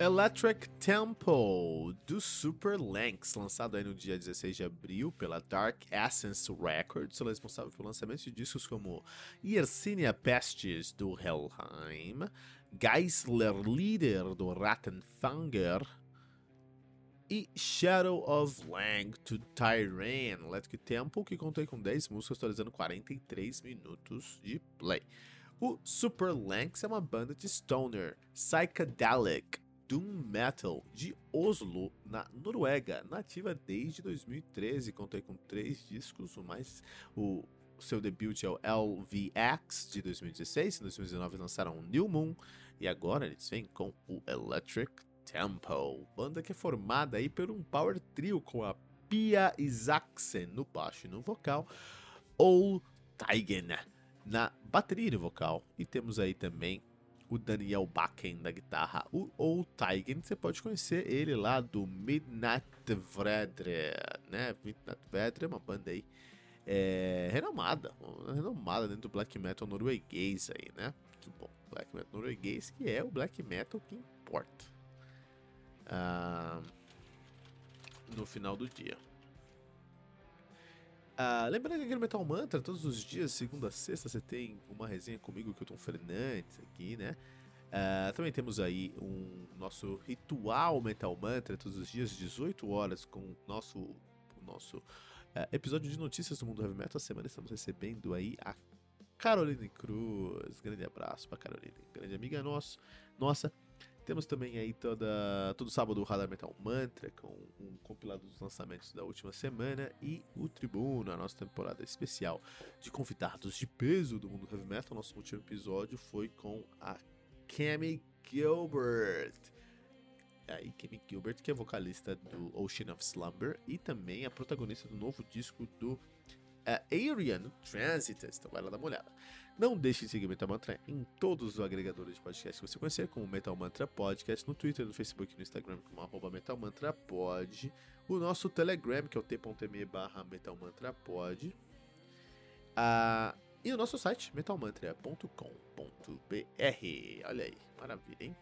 Electric Temple do Super Lynx, lançado aí no dia 16 de abril pela Dark Essence Records, responsável pelo lançamento de discos como Yersinia Pestes do Helheim, Geisler Leader do Rattenfanger e Shadow of Lang to Tyrann Electric Temple, que contei com 10 músicas, atualizando 43 minutos de play. O Super Lynx é uma banda de stoner, psychedelic, Doom Metal de Oslo, na Noruega, nativa desde 2013. Contei com três discos, o mais o seu debut é o LVX de 2016, em 2019 lançaram o New Moon e agora eles vêm com o Electric Tempo, banda que é formada aí por um power trio com a Pia Isaacsen no baixo e no vocal, ou Taigen na bateria e no vocal, e temos aí também o Daniel Bakken da guitarra, o Old Tigen, você pode conhecer ele lá do Midnight Vredre, né? Midnight Vredre é uma banda aí é, renomada, renomada dentro do black metal norueguês aí, né? Bom, black metal norueguês que é o black metal que importa ah, no final do dia. Ah, lembrando que aqui no Metal Mantra, todos os dias, segunda a sexta, você tem uma resenha comigo, Kilton Fernandes, aqui, né? Ah, também temos aí um nosso ritual Metal Mantra, todos os dias, 18 horas, com o nosso, o nosso ah, episódio de notícias do mundo heavy metal. A semana estamos recebendo aí a Caroline Cruz. Grande abraço pra Caroline, grande amiga nossa. nossa. Temos também aí toda, todo sábado o Radar Metal Mantra, com um compilado dos lançamentos da última semana, e o Tribuno, a nossa temporada especial de convidados de peso do mundo heavy metal. Nosso último episódio foi com a Cami Gilbert. Aí, Cami Gilbert, que é vocalista do Ocean of Slumber e também a protagonista do novo disco do uh, Arian Transitus. Então vai lá dar uma olhada. Não deixe de seguir o Metal Mantra em todos os agregadores de podcast que você conhecer, como Metal Mantra Podcast, no Twitter, no Facebook no Instagram, como arroba Metal Mantra Pod. O nosso Telegram, que é o t.me barra Metal Mantra Pod. Ah, e o nosso site, metalmantra.com.br. Olha aí, maravilha, hein?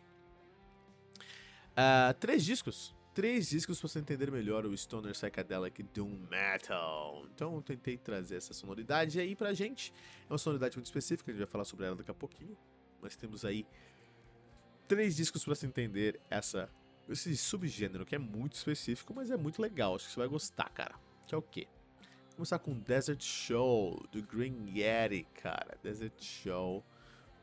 Ah, três discos três discos para você entender melhor o Stoner Psychedelic Doom Metal. Então eu tentei trazer essa sonoridade aí pra gente. É uma sonoridade muito específica, a gente vai falar sobre ela daqui a pouquinho. Mas temos aí três discos para você entender essa, esse subgênero que é muito específico, mas é muito legal. Acho que você vai gostar, cara. Que é o quê? Vou começar com Desert Show, do Green Yeti, cara. Desert Show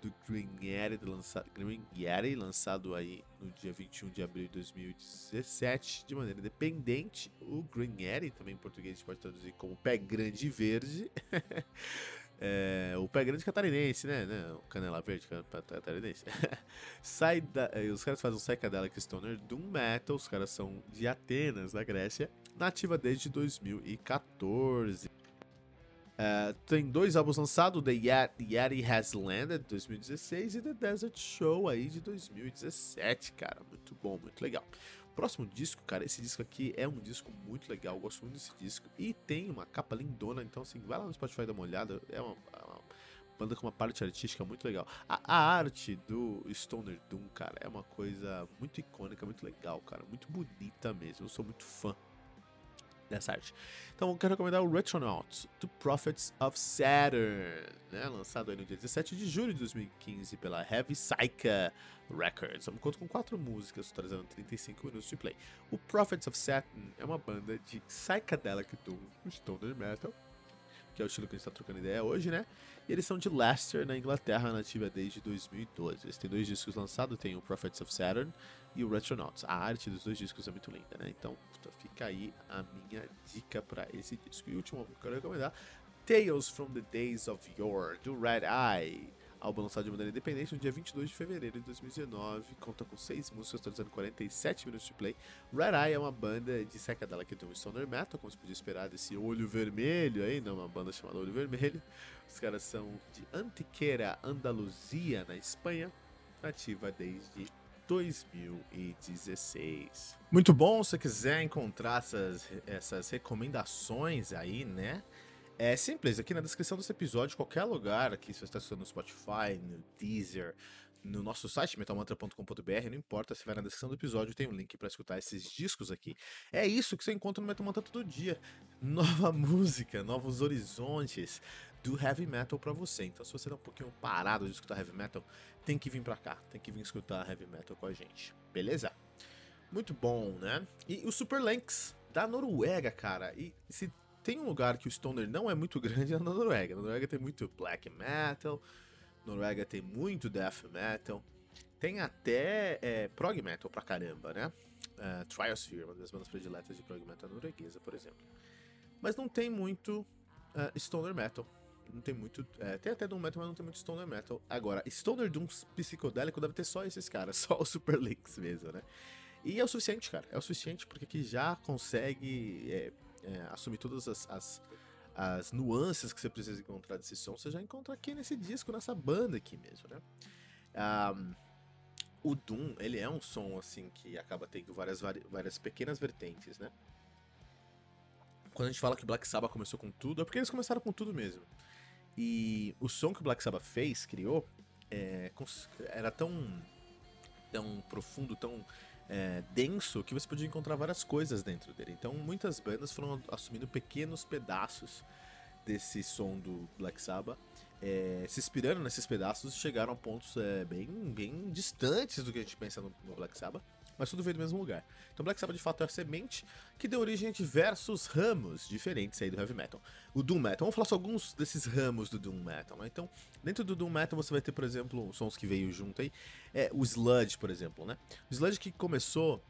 do Green Yeti, lançado, Green Yeti, lançado aí no dia 21 de abril de 2017, de maneira independente. O Green Yeti, também em português a gente pode traduzir como Pé Grande Verde. é, o Pé Grande Catarinense, né? né? O Canela Verde Catarinense. Sai da, eh, os caras fazem um Psychedelic Stoner Doom Metal, os caras são de Atenas, na Grécia, nativa desde 2014. Uh, tem dois álbuns lançados, The Yeti, Has Landed, de 2016, e The Desert Show aí de 2017, cara. Muito bom, muito legal. Próximo disco, cara, esse disco aqui é um disco muito legal, gosto muito desse disco. E tem uma capa lindona, então assim, vai lá no Spotify dar uma olhada. É uma, é uma banda com uma parte artística muito legal. A, a, arte do Stoner Doom, cara, é uma coisa muito icônica, muito legal, cara. Muito bonita mesmo, eu sou muito fã dessa arte. Então eu quero recomendar o Retronauts, do Prophets of Saturn, né? lançado aí no dia 17 de julho de 2015 pela Heavy Psycha Records. Eu me conto com quatro músicas, totalizando 35 minutos de play. O Prophets of Saturn é uma banda de psychedelic doom, stoner metal, que é o estilo que a gente está trocando ideia hoje, né? E eles são de Leicester, na Inglaterra, nativa desde 2012. Eles têm dois discos lançados, tem o Prophets of Saturn e o Retronauts. A arte dos dois discos é muito linda, né? Então fica aí a minha dica para esse disco. E o último que eu quero recomendar, Tales from the Days of Yore, do Red Eye. Álbum lançado de maneira independente no dia 22 de fevereiro de 2019. Conta com 6 músicas, totalizando 47 minutos de play. Red Eye é uma banda de psychedelic tem um stoner metal, como se podia esperar desse Olho Vermelho aí, não uma banda chamada Olho Vermelho. Os caras são de Antequera, Andaluzia, na Espanha, ativa desde 2016. Muito bom, se você quiser encontrar essas, essas recomendações aí, né? É simples, aqui na descrição desse episódio, qualquer lugar aqui, se você está assistindo no Spotify, no Deezer, no nosso site metalmantra.com.br, não importa, se vai na descrição do episódio, tem um link para escutar esses discos aqui. É isso que você encontra no Metal Mantra todo dia. Nova música, novos horizontes do heavy metal para você. Então, se você tá um pouquinho parado de escutar heavy metal, tem que vir para cá, tem que vir escutar heavy metal com a gente. Beleza? Muito bom, né? E o Super Lynx da Noruega, cara. E se tem um lugar que o stoner não é muito grande é na Noruega. Na Noruega tem muito black metal, Noruega tem muito death metal, tem até é, prog metal pra caramba, né? Uh, Triosphere, uma das bandas prediletas de prog metal norueguesa, por exemplo. Mas não tem muito uh, stoner metal. Não tem muito. É, tem até Doom Metal, mas não tem muito Stoner Metal. Agora, Stoner Doom psicodélico deve ter só esses caras, só o Super Links mesmo, né? E é o suficiente, cara. É o suficiente porque aqui já consegue é, é, assumir todas as, as, as, nuances que você precisa encontrar desse som, você já encontra aqui nesse disco, nessa banda aqui mesmo, né? Um, o Doom, ele é um som, assim, que acaba tendo várias, várias pequenas vertentes, né? Quando a gente fala que Black Sabbath começou com tudo, é porque eles começaram com tudo mesmo. E o som que o Black Sabbath fez, criou, é, era tão, tão profundo, tão é, denso que você podia encontrar várias coisas dentro dele. Então muitas bandas foram assumindo pequenos pedaços desse som do Black Sabbath, é, se inspirando nesses pedaços e chegaram a pontos é, bem, bem distantes do que a gente pensa no, no Black Sabbath mas tudo veio do mesmo lugar. Então Black Sabbath de fato é a semente que deu origem a diversos ramos diferentes aí do heavy metal. O doom metal, vamos falar só alguns desses ramos do doom metal, né? Então, dentro do doom metal você vai ter, por exemplo, sons que veio junto aí, é o sludge, por exemplo, né? O sludge que começou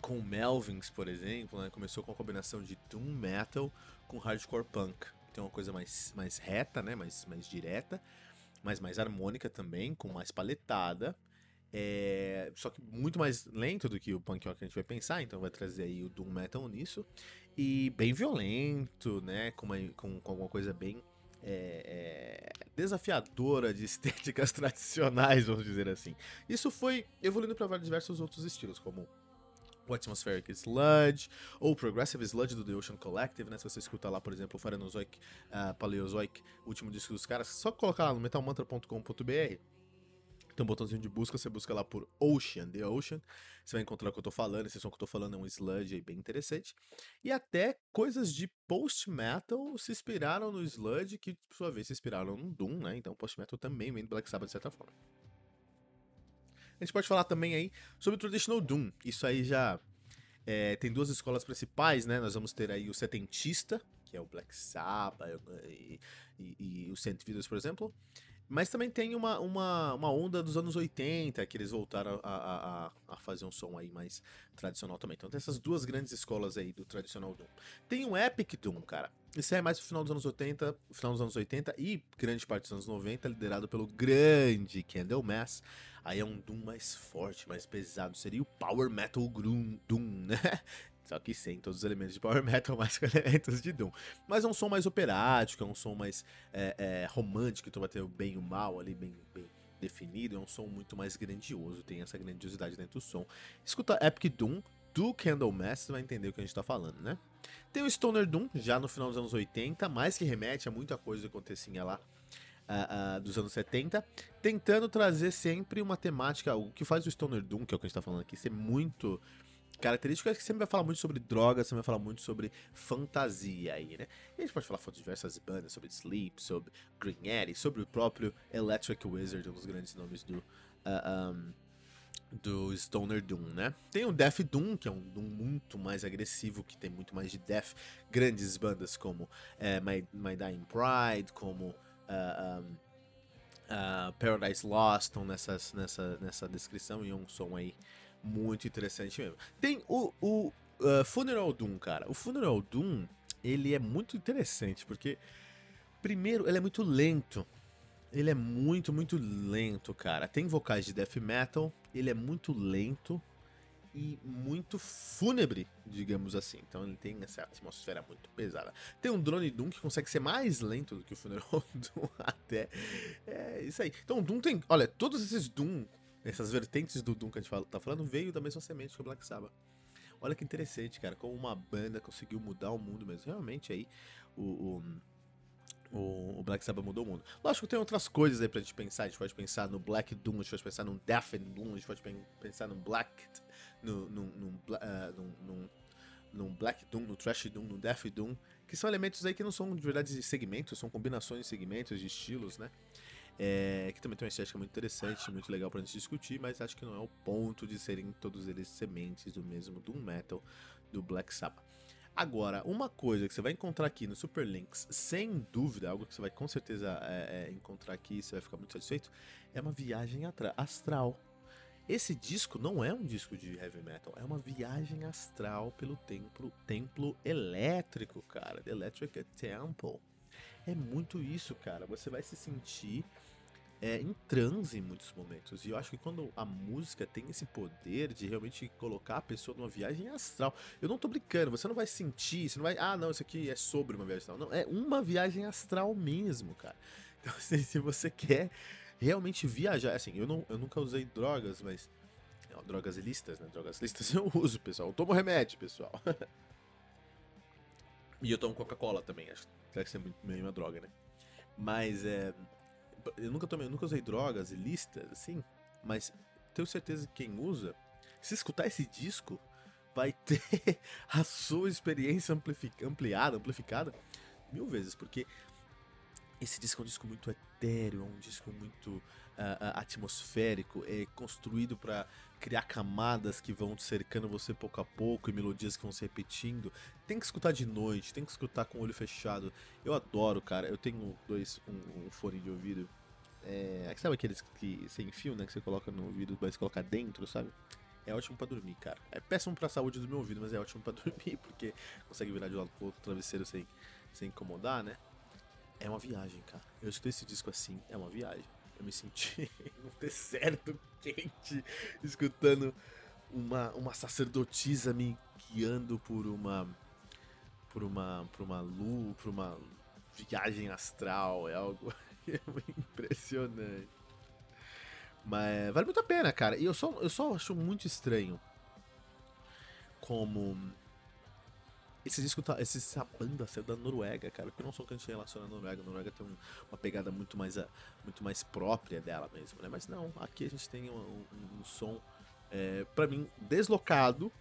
com Melvins, por exemplo, né? Começou com a combinação de doom metal com hardcore punk. Tem uma coisa mais, mais reta, né? Mais, mais direta, mas mais harmônica também, com mais paletada. É, só que muito mais lento do que o punk rock que a gente vai pensar, então vai trazer aí o doom metal nisso. E bem violento, né? Com, uma, com, com alguma coisa bem é, é, desafiadora de estéticas tradicionais, vamos dizer assim. Isso foi evoluindo para diversos outros estilos, como o Atmospheric Sludge, ou Progressive Sludge do The Ocean Collective, né? Se você escuta lá, por exemplo, o Phanerozoic, uh, Paleozoic, último disco dos caras, só colocar lá no metalmantra.com.br tem um botãozinho de busca, você busca lá por Ocean, The Ocean. Você vai encontrar o que eu tô falando. Esse som que eu tô falando é um sludge aí bem interessante. E até coisas de post-metal se inspiraram no sludge, que por sua vez se inspiraram no Doom, né? Então post-metal também vem do Black Sabbath de certa forma. A gente pode falar também aí sobre o Traditional Doom. Isso aí já é, tem duas escolas principais, né? Nós vamos ter aí o setentista, que é o Black Sabbath e, e, e o Saint por exemplo. Mas também tem uma, uma, uma onda dos anos 80 que eles voltaram a, a, a, fazer um som aí mais tradicional também. Então tem essas duas grandes escolas aí do tradicional Doom. Tem o Epic Doom, cara. Isso é mais no final dos anos 80, final dos anos 80 e grande parte dos anos 90, liderado pelo grande Candlemass. Aí é um Doom mais forte, mais pesado. Seria o Power Metal Doom, né? Só que sem todos os elementos de power metal, mais com elementos de Doom. Mas é um som mais operático, é um som mais é, é, romântico, então vai ter o bem e o mal ali, bem, bem definido. É um som muito mais grandioso, tem essa grandiosidade dentro do som. Escuta Epic Doom do Candlemass, você vai entender o que a gente tá falando, né? Tem o Stoner Doom, já no final dos anos 80, mais que remete a muita coisa que acontecia lá Uh, uh, dos anos 70, tentando trazer sempre uma temática, o que faz o Stoner Doom, que é o que a gente tá falando aqui, ser muito característica é que sempre vai falar muito sobre drogas, sempre vai falar muito sobre fantasia aí, né? E a gente pode falar de diversas bandas, sobre Sleep, sobre Green Eddy, sobre o próprio Electric Wizard, um dos grandes nomes do. Uh, ah, um, do Stoner Doom, né? Tem o Death Doom, que é um Doom muito mais agressivo, que tem muito mais de death. Grandes bandas como uh, My, My Dying Pride, como uh, um, uh, Paradise Lost estão nessas, nessa, nessa descrição e é um som aí muito interessante mesmo. Tem o, o uh, Funeral Doom, cara. O Funeral Doom, ele é muito interessante, porque, primeiro, ele é muito lento. Ele é muito, muito lento, cara. Tem vocais de death metal, ele é muito lento e muito fúnebre, digamos assim. Então ele tem essa atmosfera muito pesada. Tem um drone Doom que consegue ser mais lento do que o Funeral Doom até. É isso aí. Então o Doom tem, olha, todos esses Doom, essas vertentes do Doom que a gente tá falando, veio da mesma semente que o Black Sabbath. Olha que interessante, cara, como uma banda conseguiu mudar o mundo mesmo. Realmente aí o, o o, Black Sabbath mudou o mundo. Lógico que tem outras coisas aí pra gente pensar. A gente pode pensar no Black Doom, a gente pode pensar no Death Doom, a gente pode pensar no Black. no, no, no, no Black Doom, no Trash Doom, no Death Doom, que são elementos aí que não são de verdade segmentos, são combinações de segmentos, de estilos, né? É, que também tem uma estética muito interessante, muito legal pra gente discutir, mas acho que não é o ponto de serem todos eles sementes do mesmo Doom Metal do Black Sabbath. Agora, uma coisa que você vai encontrar aqui no Super Links, sem dúvida, algo que você vai com certeza é, é, encontrar aqui e você vai ficar muito satisfeito, é uma viagem astral. Esse disco não é um disco de heavy metal, é uma viagem astral pelo templo, templo elétrico, cara. The Electric Temple. É muito isso, cara. Você vai se sentir é, em transe em muitos momentos. E eu acho que quando a música tem esse poder de realmente colocar a pessoa numa viagem astral. Eu não tô brincando, você não vai sentir, você não vai. Ah, não, isso aqui é sobre uma viagem astral. Não, é uma viagem astral mesmo, cara. Então, assim, se você quer realmente viajar. Assim, eu, não, eu nunca usei drogas, mas. Não, drogas listas, né? Drogas listas eu uso, pessoal. Eu tomo remédio, pessoal. e eu tomo Coca-Cola também, acho que deve ser meio uma droga, né? Mas é eu nunca tomei, nunca usei drogas ilícitas, assim, mas tenho certeza que quem usa, se escutar esse disco, vai ter a sua experiência ampliada, amplificada mil vezes, porque esse disco é um disco muito etéreo, é um disco muito uh, atmosférico, é construído para criar camadas que vão cercando você pouco a pouco e melodias que vão se repetindo. Tem que escutar de noite, tem que escutar com o olho fechado. Eu adoro, cara. Eu tenho dois um, um fone de ouvido. É, sabe aqueles que sem fio, né? Que você coloca no ouvido, mas colocar dentro, sabe? É ótimo para dormir, cara. É péssimo pra saúde do meu ouvido, mas é ótimo para dormir, porque consegue virar de lado pro outro travesseiro sem, sem incomodar, né? É uma viagem, cara. Eu escutei esse disco assim, é uma viagem. Eu me senti no deserto quente, escutando uma, uma sacerdotisa me guiando por uma por uma por uma lua, por uma viagem astral, é algo impressionante. Mas vale muito a pena, cara. E eu só, eu só acho muito estranho como esse disco tá. Essa banda saiu da Noruega, cara. Porque não sou canto relacionado à Noruega. A Noruega tem um, uma pegada muito mais, muito mais própria dela mesmo, né? Mas não, aqui a gente tem um, um, um som, é, para mim, deslocado,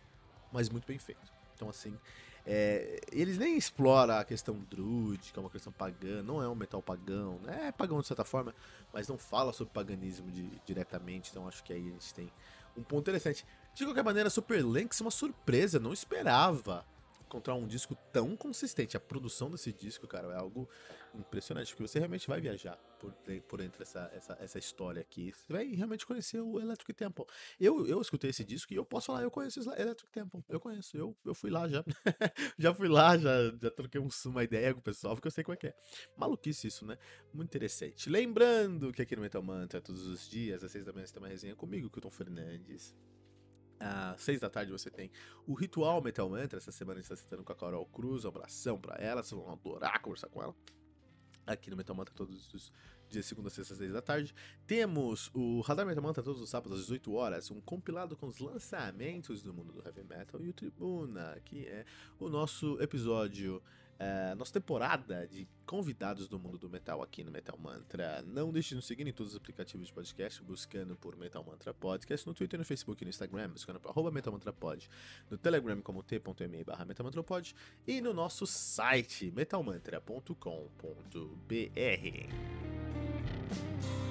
mas muito bem feito. Então, assim. É, eles nem exploram a questão druid, que é uma questão pagã, não é um metal pagão, né? é pagão de certa forma, mas não fala sobre paganismo de, diretamente, então acho que aí a gente tem um ponto interessante. De qualquer maneira, Super Lynx é uma surpresa, não esperava encontrar um disco tão consistente. A produção desse disco, cara, é algo impressionante, porque você realmente vai viajar por, por entre essa, essa, essa história aqui. Você vai realmente conhecer o Electric Temple. Eu, eu escutei esse disco e eu posso falar, eu conheço o Electric Temple. Eu conheço, eu, eu fui lá já. já fui lá, já, já troquei um, uma ideia com o pessoal, porque eu sei como é que é. Maluquice isso, né? Muito interessante. Lembrando que aqui no Metal Mantra, todos os dias, às seis da manhã, você tem uma resenha comigo, Kilton Fernandes às seis da tarde você tem o Ritual Metal Mantra. Essa semana a gente está sentando com a Carol Cruz. Um abração pra ela, vocês vão adorar conversar com ela. Aqui no Metal Mantra todos os dias, segunda, sexta, seis da tarde. Temos o Radar Metal Mantra todos os sábados às 18 horas, um compilado com os lançamentos do mundo do heavy metal e o Tribuna, que é o nosso episódio uh, nossa temporada de convidados do mundo do metal aqui no Metal Mantra. Não deixe de nos seguir em todos os aplicativos de podcast, buscando por Metal Mantra Podcast, no Twitter, no Facebook e no Instagram, buscando por arroba Metal Mantra Pod, no Telegram como t.me barra Pod e no nosso site metalmantra.com.br.